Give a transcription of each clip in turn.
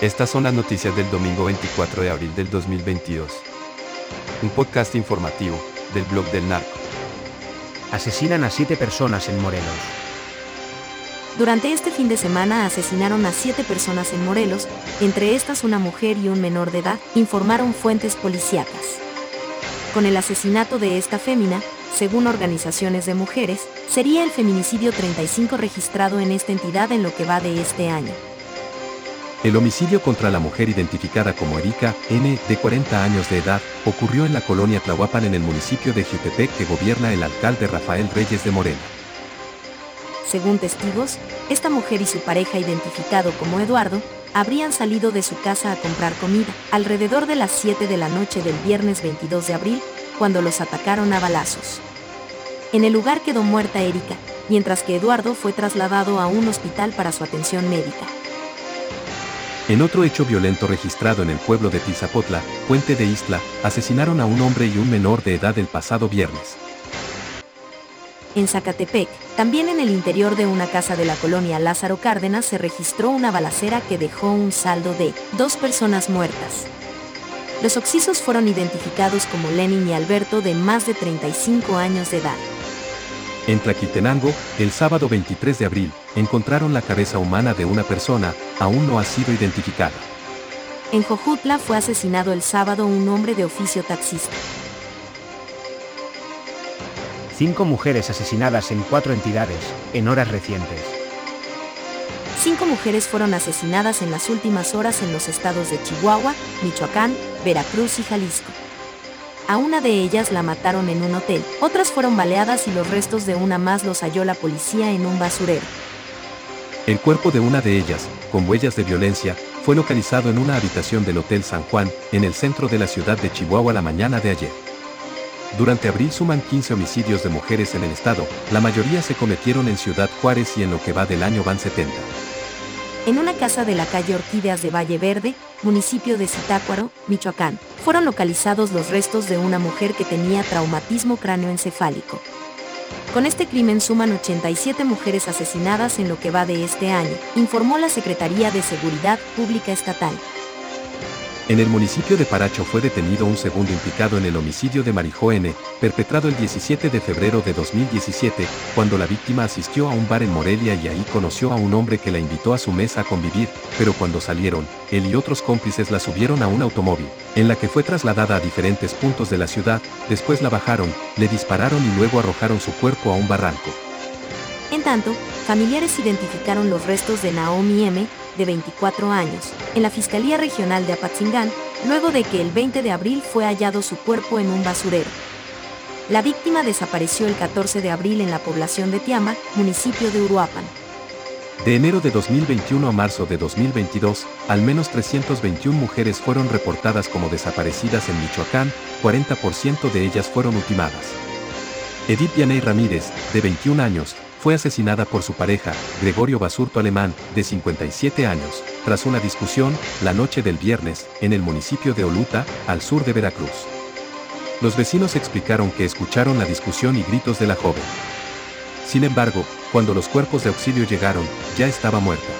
Estas son las noticias del domingo 24 de abril del 2022. Un podcast informativo del blog del narco. Asesinan a siete personas en Morelos. Durante este fin de semana asesinaron a siete personas en Morelos, entre estas una mujer y un menor de edad, informaron fuentes policíacas. Con el asesinato de esta fémina, según organizaciones de mujeres, sería el feminicidio 35 registrado en esta entidad en lo que va de este año. El homicidio contra la mujer identificada como Erika N., de 40 años de edad, ocurrió en la colonia Tlahuapan en el municipio de Jutepec que gobierna el alcalde Rafael Reyes de Morena. Según testigos, esta mujer y su pareja identificado como Eduardo, habrían salido de su casa a comprar comida, alrededor de las 7 de la noche del viernes 22 de abril, cuando los atacaron a balazos. En el lugar quedó muerta Erika, mientras que Eduardo fue trasladado a un hospital para su atención médica. En otro hecho violento registrado en el pueblo de Tizapotla, Puente de Isla, asesinaron a un hombre y un menor de edad el pasado viernes. En Zacatepec, también en el interior de una casa de la colonia Lázaro Cárdenas se registró una balacera que dejó un saldo de dos personas muertas. Los occisos fueron identificados como Lenin y Alberto de más de 35 años de edad. En Tlaquiltenango, el sábado 23 de abril, encontraron la cabeza humana de una persona, aún no ha sido identificada. En Jojutla fue asesinado el sábado un hombre de oficio taxista. Cinco mujeres asesinadas en cuatro entidades, en horas recientes. Cinco mujeres fueron asesinadas en las últimas horas en los estados de Chihuahua, Michoacán, Veracruz y Jalisco. A una de ellas la mataron en un hotel, otras fueron baleadas y los restos de una más los halló la policía en un basurero. El cuerpo de una de ellas, con huellas de violencia, fue localizado en una habitación del Hotel San Juan, en el centro de la ciudad de Chihuahua la mañana de ayer. Durante abril suman 15 homicidios de mujeres en el estado, la mayoría se cometieron en Ciudad Juárez y en lo que va del año van 70. En una casa de la calle Orquídeas de Valle Verde, municipio de Zitácuaro, Michoacán, fueron localizados los restos de una mujer que tenía traumatismo cráneoencefálico. Con este crimen suman 87 mujeres asesinadas en lo que va de este año, informó la Secretaría de Seguridad Pública Estatal. En el municipio de Paracho fue detenido un segundo implicado en el homicidio de Marijó N., perpetrado el 17 de febrero de 2017, cuando la víctima asistió a un bar en Morelia y ahí conoció a un hombre que la invitó a su mesa a convivir, pero cuando salieron, él y otros cómplices la subieron a un automóvil, en la que fue trasladada a diferentes puntos de la ciudad, después la bajaron, le dispararon y luego arrojaron su cuerpo a un barranco. En tanto, familiares identificaron los restos de Naomi M., de 24 años, en la Fiscalía Regional de Apatzingán, luego de que el 20 de abril fue hallado su cuerpo en un basurero. La víctima desapareció el 14 de abril en la población de Tiama, municipio de Uruapan. De enero de 2021 a marzo de 2022, al menos 321 mujeres fueron reportadas como desaparecidas en Michoacán, 40% de ellas fueron ultimadas. Edith Yaney Ramírez, de 21 años, fue asesinada por su pareja, Gregorio Basurto Alemán, de 57 años, tras una discusión, la noche del viernes, en el municipio de Oluta, al sur de Veracruz. Los vecinos explicaron que escucharon la discusión y gritos de la joven. Sin embargo, cuando los cuerpos de auxilio llegaron, ya estaba muerta.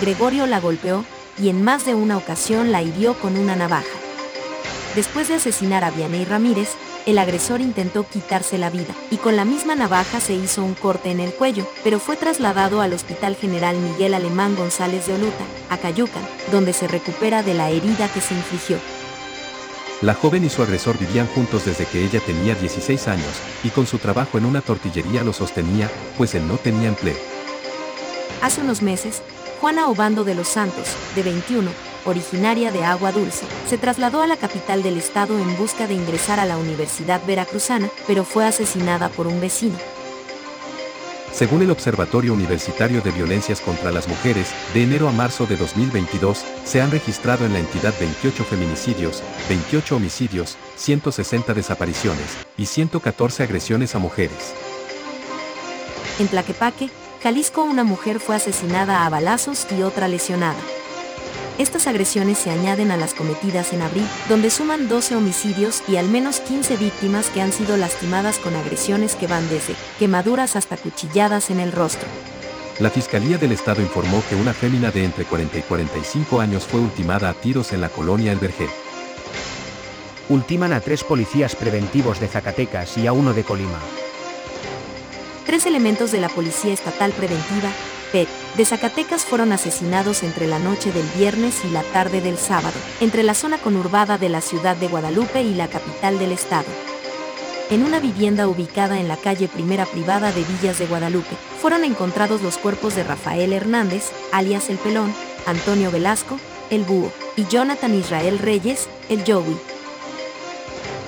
Gregorio la golpeó, y en más de una ocasión la hirió con una navaja. Después de asesinar a Vianey Ramírez, el agresor intentó quitarse la vida, y con la misma navaja se hizo un corte en el cuello, pero fue trasladado al Hospital General Miguel Alemán González de Oluta, a Cayucan, donde se recupera de la herida que se infligió. La joven y su agresor vivían juntos desde que ella tenía 16 años, y con su trabajo en una tortillería lo sostenía, pues él no tenía empleo. Hace unos meses, Juana Obando de los Santos, de 21, originaria de Agua Dulce, se trasladó a la capital del estado en busca de ingresar a la Universidad Veracruzana, pero fue asesinada por un vecino. Según el Observatorio Universitario de Violencias contra las Mujeres, de enero a marzo de 2022, se han registrado en la entidad 28 feminicidios, 28 homicidios, 160 desapariciones y 114 agresiones a mujeres. En Tlaquepaque, Jalisco una mujer fue asesinada a balazos y otra lesionada. Estas agresiones se añaden a las cometidas en abril, donde suman 12 homicidios y al menos 15 víctimas que han sido lastimadas con agresiones que van desde quemaduras hasta cuchilladas en el rostro. La Fiscalía del Estado informó que una fémina de entre 40 y 45 años fue ultimada a tiros en la colonia El Vergé. Ultiman a tres policías preventivos de Zacatecas y a uno de Colima. Tres elementos de la Policía Estatal Preventiva, PET, de Zacatecas fueron asesinados entre la noche del viernes y la tarde del sábado, entre la zona conurbada de la ciudad de Guadalupe y la capital del estado en una vivienda ubicada en la calle Primera Privada de Villas de Guadalupe, fueron encontrados los cuerpos de Rafael Hernández, alias El Pelón, Antonio Velasco, El Búho, y Jonathan Israel Reyes, El Joey.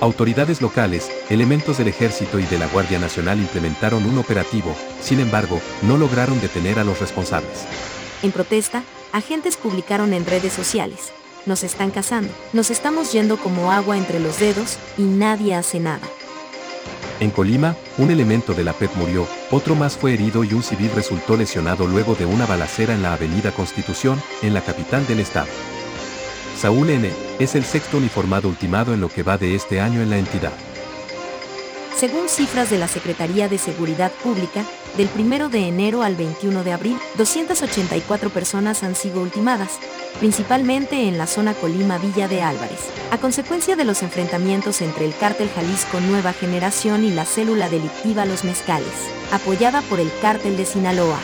Autoridades locales, elementos del ejército y de la Guardia Nacional implementaron un operativo, sin embargo, no lograron detener a los responsables. En protesta, agentes publicaron en redes sociales, nos están cazando, nos estamos yendo como agua entre los dedos y nadie hace nada. En Colima, un elemento de la PET murió, otro más fue herido y un civil resultó lesionado luego de una balacera en la Avenida Constitución, en la capital del estado. Saúl N. es el sexto uniformado ultimado en lo que va de este año en la entidad. Según cifras de la Secretaría de Seguridad Pública, del 1 de enero al 21 de abril, 284 personas han sido ultimadas, principalmente en la zona Colima-Villa de Álvarez, a consecuencia de los enfrentamientos entre el cártel Jalisco Nueva Generación y la célula delictiva Los Mezcales, apoyada por el cártel de Sinaloa.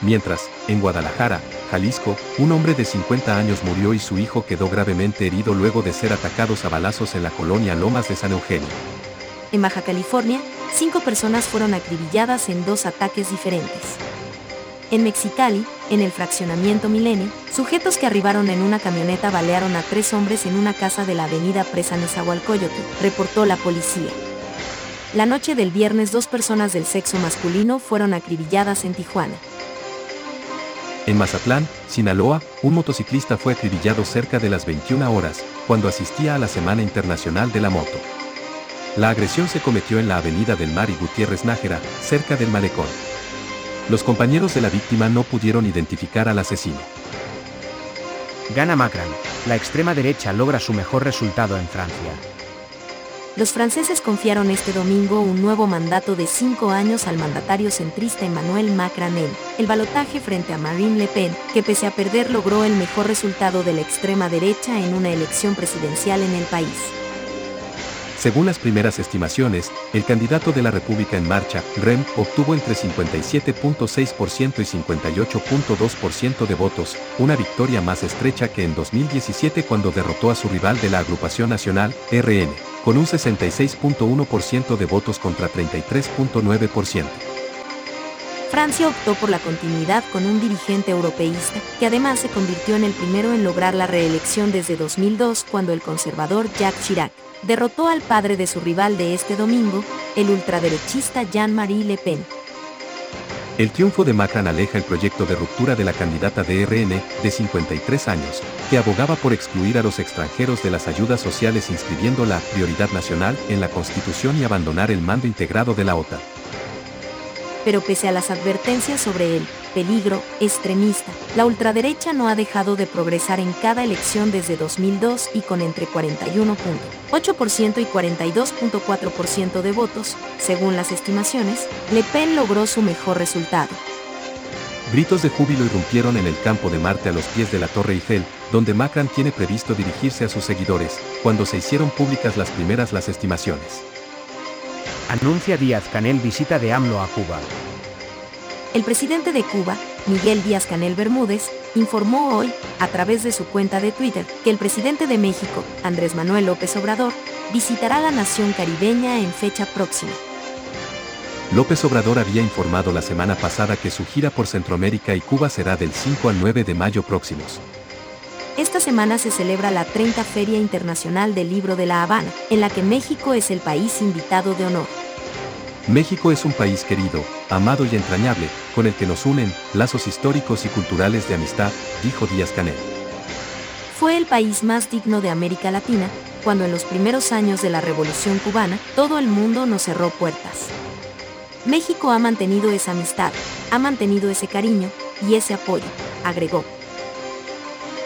Mientras, en Guadalajara, Jalisco, un hombre de 50 años murió y su hijo quedó gravemente herido luego de ser atacados a balazos en la colonia Lomas de San Eugenio. En Baja California, cinco personas fueron acribilladas en dos ataques diferentes. En Mexicali, en el fraccionamiento Milenio, sujetos que arribaron en una camioneta balearon a tres hombres en una casa de la avenida Presa Nezahualcóyotl, reportó la policía. La noche del viernes dos personas del sexo masculino fueron acribilladas en Tijuana. En Mazatlán, Sinaloa, un motociclista fue acribillado cerca de las 21 horas, cuando asistía a la Semana Internacional de la Moto. La agresión se cometió en la Avenida del Mar y Gutiérrez Nájera, cerca del malecón. Los compañeros de la víctima no pudieron identificar al asesino. Gana Macron. La extrema derecha logra su mejor resultado en Francia. Los franceses confiaron este domingo un nuevo mandato de cinco años al mandatario centrista Emmanuel Macron el balotaje frente a Marine Le Pen, que pese a perder logró el mejor resultado de la extrema derecha en una elección presidencial en el país. Según las primeras estimaciones, el candidato de la República en Marcha, REM, obtuvo entre 57.6% y 58.2% de votos, una victoria más estrecha que en 2017 cuando derrotó a su rival de la Agrupación Nacional, RN, con un 66.1% de votos contra 33.9%. Francia optó por la continuidad con un dirigente europeísta, que además se convirtió en el primero en lograr la reelección desde 2002 cuando el conservador Jacques Chirac derrotó al padre de su rival de este domingo, el ultraderechista Jean-Marie Le Pen. El triunfo de Macron aleja el proyecto de ruptura de la candidata de RN, de 53 años, que abogaba por excluir a los extranjeros de las ayudas sociales inscribiendo la prioridad nacional en la Constitución y abandonar el mando integrado de la OTAN. Pero pese a las advertencias sobre él, peligro extremista. La ultraderecha no ha dejado de progresar en cada elección desde 2002 y con entre 41.8% y 42.4% de votos, según las estimaciones, Le Pen logró su mejor resultado. Gritos de júbilo irrumpieron en el campo de Marte a los pies de la Torre Eiffel, donde Macron tiene previsto dirigirse a sus seguidores, cuando se hicieron públicas las primeras las estimaciones. Anuncia Díaz Canel visita de AMLO a Cuba. El presidente de Cuba, Miguel Díaz Canel Bermúdez, informó hoy, a través de su cuenta de Twitter, que el presidente de México, Andrés Manuel López Obrador, visitará la nación caribeña en fecha próxima. López Obrador había informado la semana pasada que su gira por Centroamérica y Cuba será del 5 al 9 de mayo próximos. Esta semana se celebra la 30 Feria Internacional del Libro de La Habana, en la que México es el país invitado de honor. México es un país querido, amado y entrañable, con el que nos unen lazos históricos y culturales de amistad, dijo Díaz Canel. Fue el país más digno de América Latina, cuando en los primeros años de la Revolución cubana, todo el mundo nos cerró puertas. México ha mantenido esa amistad, ha mantenido ese cariño y ese apoyo, agregó.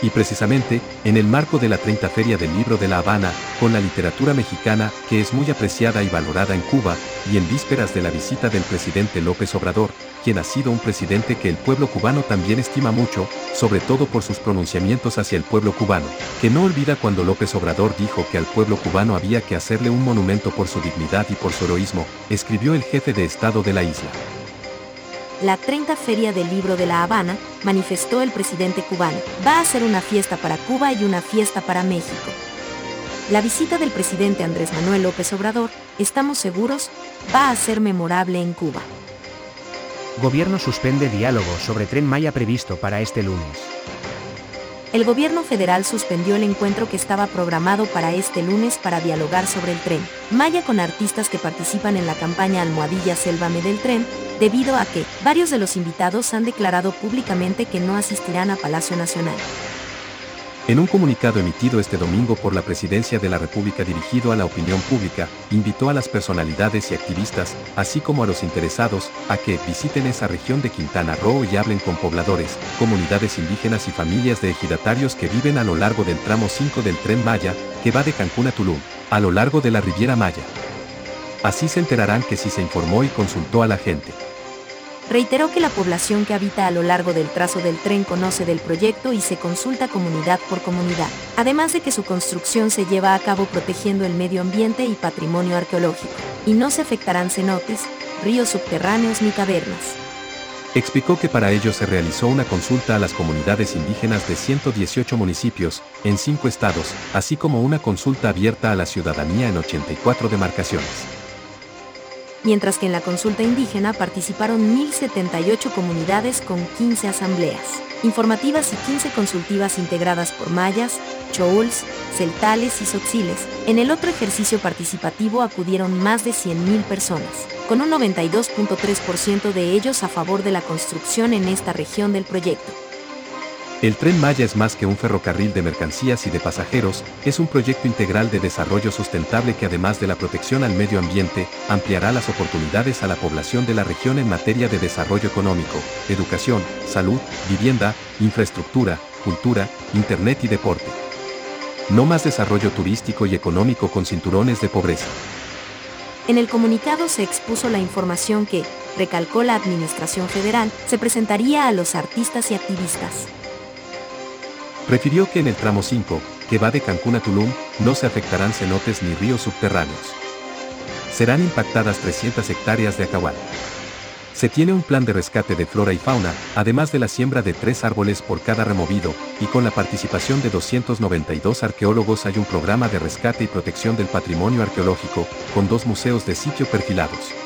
Y precisamente, en el marco de la 30 Feria del Libro de La Habana, con la literatura mexicana, que es muy apreciada y valorada en Cuba, y en vísperas de la visita del presidente López Obrador, quien ha sido un presidente que el pueblo cubano también estima mucho, sobre todo por sus pronunciamientos hacia el pueblo cubano, que no olvida cuando López Obrador dijo que al pueblo cubano había que hacerle un monumento por su dignidad y por su heroísmo, escribió el jefe de Estado de la isla. La 30 Feria del Libro de La Habana, manifestó el presidente cubano, va a ser una fiesta para Cuba y una fiesta para México. La visita del presidente Andrés Manuel López Obrador, estamos seguros, va a ser memorable en Cuba. Gobierno suspende diálogo sobre tren Maya previsto para este lunes. El gobierno federal suspendió el encuentro que estaba programado para este lunes para dialogar sobre el tren Maya con artistas que participan en la campaña Almohadilla Sélvame del tren, debido a que varios de los invitados han declarado públicamente que no asistirán a Palacio Nacional. En un comunicado emitido este domingo por la Presidencia de la República dirigido a la opinión pública, invitó a las personalidades y activistas, así como a los interesados, a que visiten esa región de Quintana Roo y hablen con pobladores, comunidades indígenas y familias de ejidatarios que viven a lo largo del tramo 5 del tren Maya, que va de Cancún a Tulum, a lo largo de la Riviera Maya. Así se enterarán que si se informó y consultó a la gente reiteró que la población que habita a lo largo del trazo del tren conoce del proyecto y se consulta comunidad por comunidad, además de que su construcción se lleva a cabo protegiendo el medio ambiente y patrimonio arqueológico, y no se afectarán cenotes, ríos subterráneos ni cavernas. Explicó que para ello se realizó una consulta a las comunidades indígenas de 118 municipios, en 5 estados, así como una consulta abierta a la ciudadanía en 84 demarcaciones mientras que en la consulta indígena participaron 1.078 comunidades con 15 asambleas informativas y 15 consultivas integradas por mayas, chouls, celtales y soxiles. En el otro ejercicio participativo acudieron más de 100.000 personas, con un 92.3% de ellos a favor de la construcción en esta región del proyecto. El tren Maya es más que un ferrocarril de mercancías y de pasajeros, es un proyecto integral de desarrollo sustentable que además de la protección al medio ambiente, ampliará las oportunidades a la población de la región en materia de desarrollo económico, educación, salud, vivienda, infraestructura, cultura, internet y deporte. No más desarrollo turístico y económico con cinturones de pobreza. En el comunicado se expuso la información que, recalcó la Administración Federal, se presentaría a los artistas y activistas. Refirió que en el tramo 5, que va de Cancún a Tulum, no se afectarán cenotes ni ríos subterráneos. Serán impactadas 300 hectáreas de acahual. Se tiene un plan de rescate de flora y fauna, además de la siembra de tres árboles por cada removido, y con la participación de 292 arqueólogos hay un programa de rescate y protección del patrimonio arqueológico, con dos museos de sitio perfilados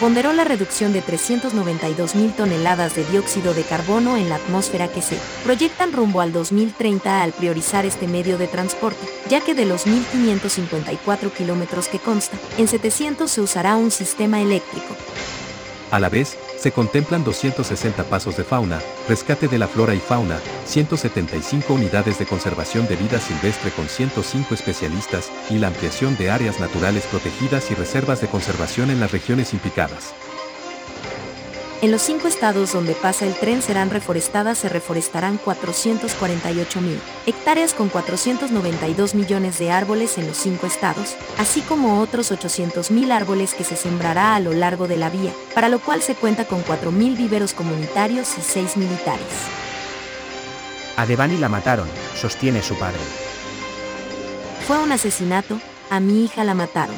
ponderó la reducción de 392.000 toneladas de dióxido de carbono en la atmósfera que se proyectan rumbo al 2030 al priorizar este medio de transporte, ya que de los 1.554 kilómetros que consta, en 700 se usará un sistema eléctrico. A la vez, se contemplan 260 pasos de fauna, rescate de la flora y fauna, 175 unidades de conservación de vida silvestre con 105 especialistas y la ampliación de áreas naturales protegidas y reservas de conservación en las regiones implicadas. En los cinco estados donde pasa el tren serán reforestadas, se reforestarán 448 mil hectáreas con 492 millones de árboles en los cinco estados, así como otros 800 mil árboles que se sembrará a lo largo de la vía, para lo cual se cuenta con 4 mil viveros comunitarios y 6 militares. A Devani la mataron, sostiene su padre. Fue un asesinato, a mi hija la mataron.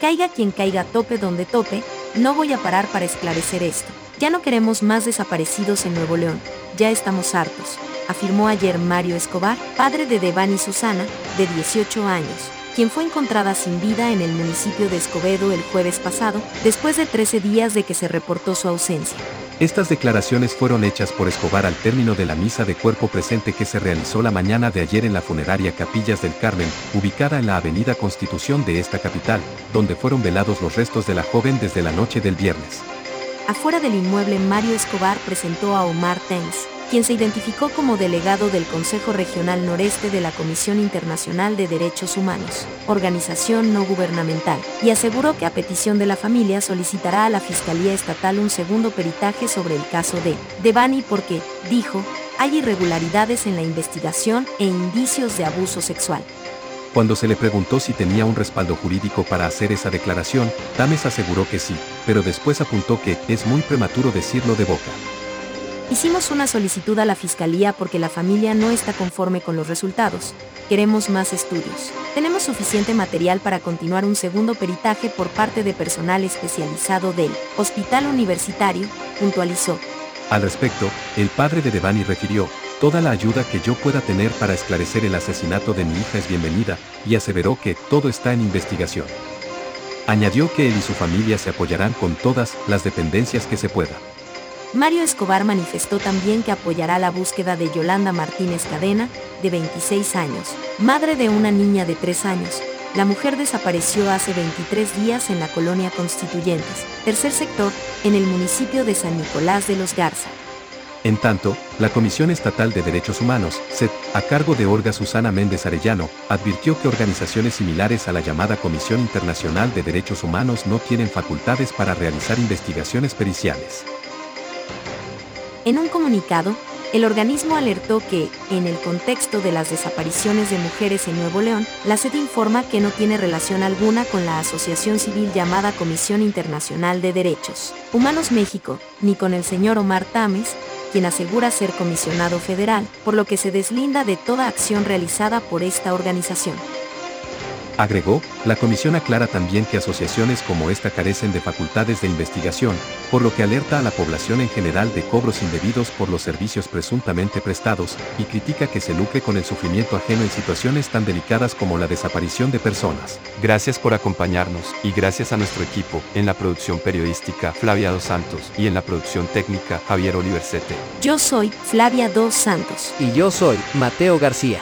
Caiga quien caiga, tope donde tope, no voy a parar para esclarecer esto. Ya no queremos más desaparecidos en Nuevo León, ya estamos hartos, afirmó ayer Mario Escobar, padre de Devani Susana, de 18 años, quien fue encontrada sin vida en el municipio de Escobedo el jueves pasado, después de 13 días de que se reportó su ausencia. Estas declaraciones fueron hechas por Escobar al término de la misa de cuerpo presente que se realizó la mañana de ayer en la funeraria Capillas del Carmen, ubicada en la avenida Constitución de esta capital, donde fueron velados los restos de la joven desde la noche del viernes. Afuera del inmueble Mario Escobar presentó a Omar Tenz, quien se identificó como delegado del Consejo Regional Noreste de la Comisión Internacional de Derechos Humanos, organización no gubernamental, y aseguró que a petición de la familia solicitará a la Fiscalía Estatal un segundo peritaje sobre el caso de Devani porque, dijo, hay irregularidades en la investigación e indicios de abuso sexual. Cuando se le preguntó si tenía un respaldo jurídico para hacer esa declaración, Tames aseguró que sí, pero después apuntó que es muy prematuro decirlo de boca. Hicimos una solicitud a la Fiscalía porque la familia no está conforme con los resultados. Queremos más estudios. Tenemos suficiente material para continuar un segundo peritaje por parte de personal especializado del Hospital Universitario, puntualizó. Al respecto, el padre de Devani refirió, toda la ayuda que yo pueda tener para esclarecer el asesinato de mi hija es bienvenida, y aseveró que todo está en investigación. Añadió que él y su familia se apoyarán con todas las dependencias que se pueda. Mario Escobar manifestó también que apoyará la búsqueda de Yolanda Martínez Cadena, de 26 años, madre de una niña de 3 años. La mujer desapareció hace 23 días en la colonia Constituyentes, tercer sector, en el municipio de San Nicolás de los Garza. En tanto, la Comisión Estatal de Derechos Humanos, SED, a cargo de Olga Susana Méndez Arellano, advirtió que organizaciones similares a la llamada Comisión Internacional de Derechos Humanos no tienen facultades para realizar investigaciones periciales. En un comunicado, el organismo alertó que, en el contexto de las desapariciones de mujeres en Nuevo León, la SED informa que no tiene relación alguna con la asociación civil llamada Comisión Internacional de Derechos Humanos México, ni con el señor Omar Tames, quien asegura ser comisionado federal, por lo que se deslinda de toda acción realizada por esta organización. Agregó, la comisión aclara también que asociaciones como esta carecen de facultades de investigación, por lo que alerta a la población en general de cobros indebidos por los servicios presuntamente prestados, y critica que se lucre con el sufrimiento ajeno en situaciones tan delicadas como la desaparición de personas. Gracias por acompañarnos, y gracias a nuestro equipo, en la producción periodística Flavia Dos Santos, y en la producción técnica Javier Oliversete. Yo soy Flavia Dos Santos. Y yo soy Mateo García.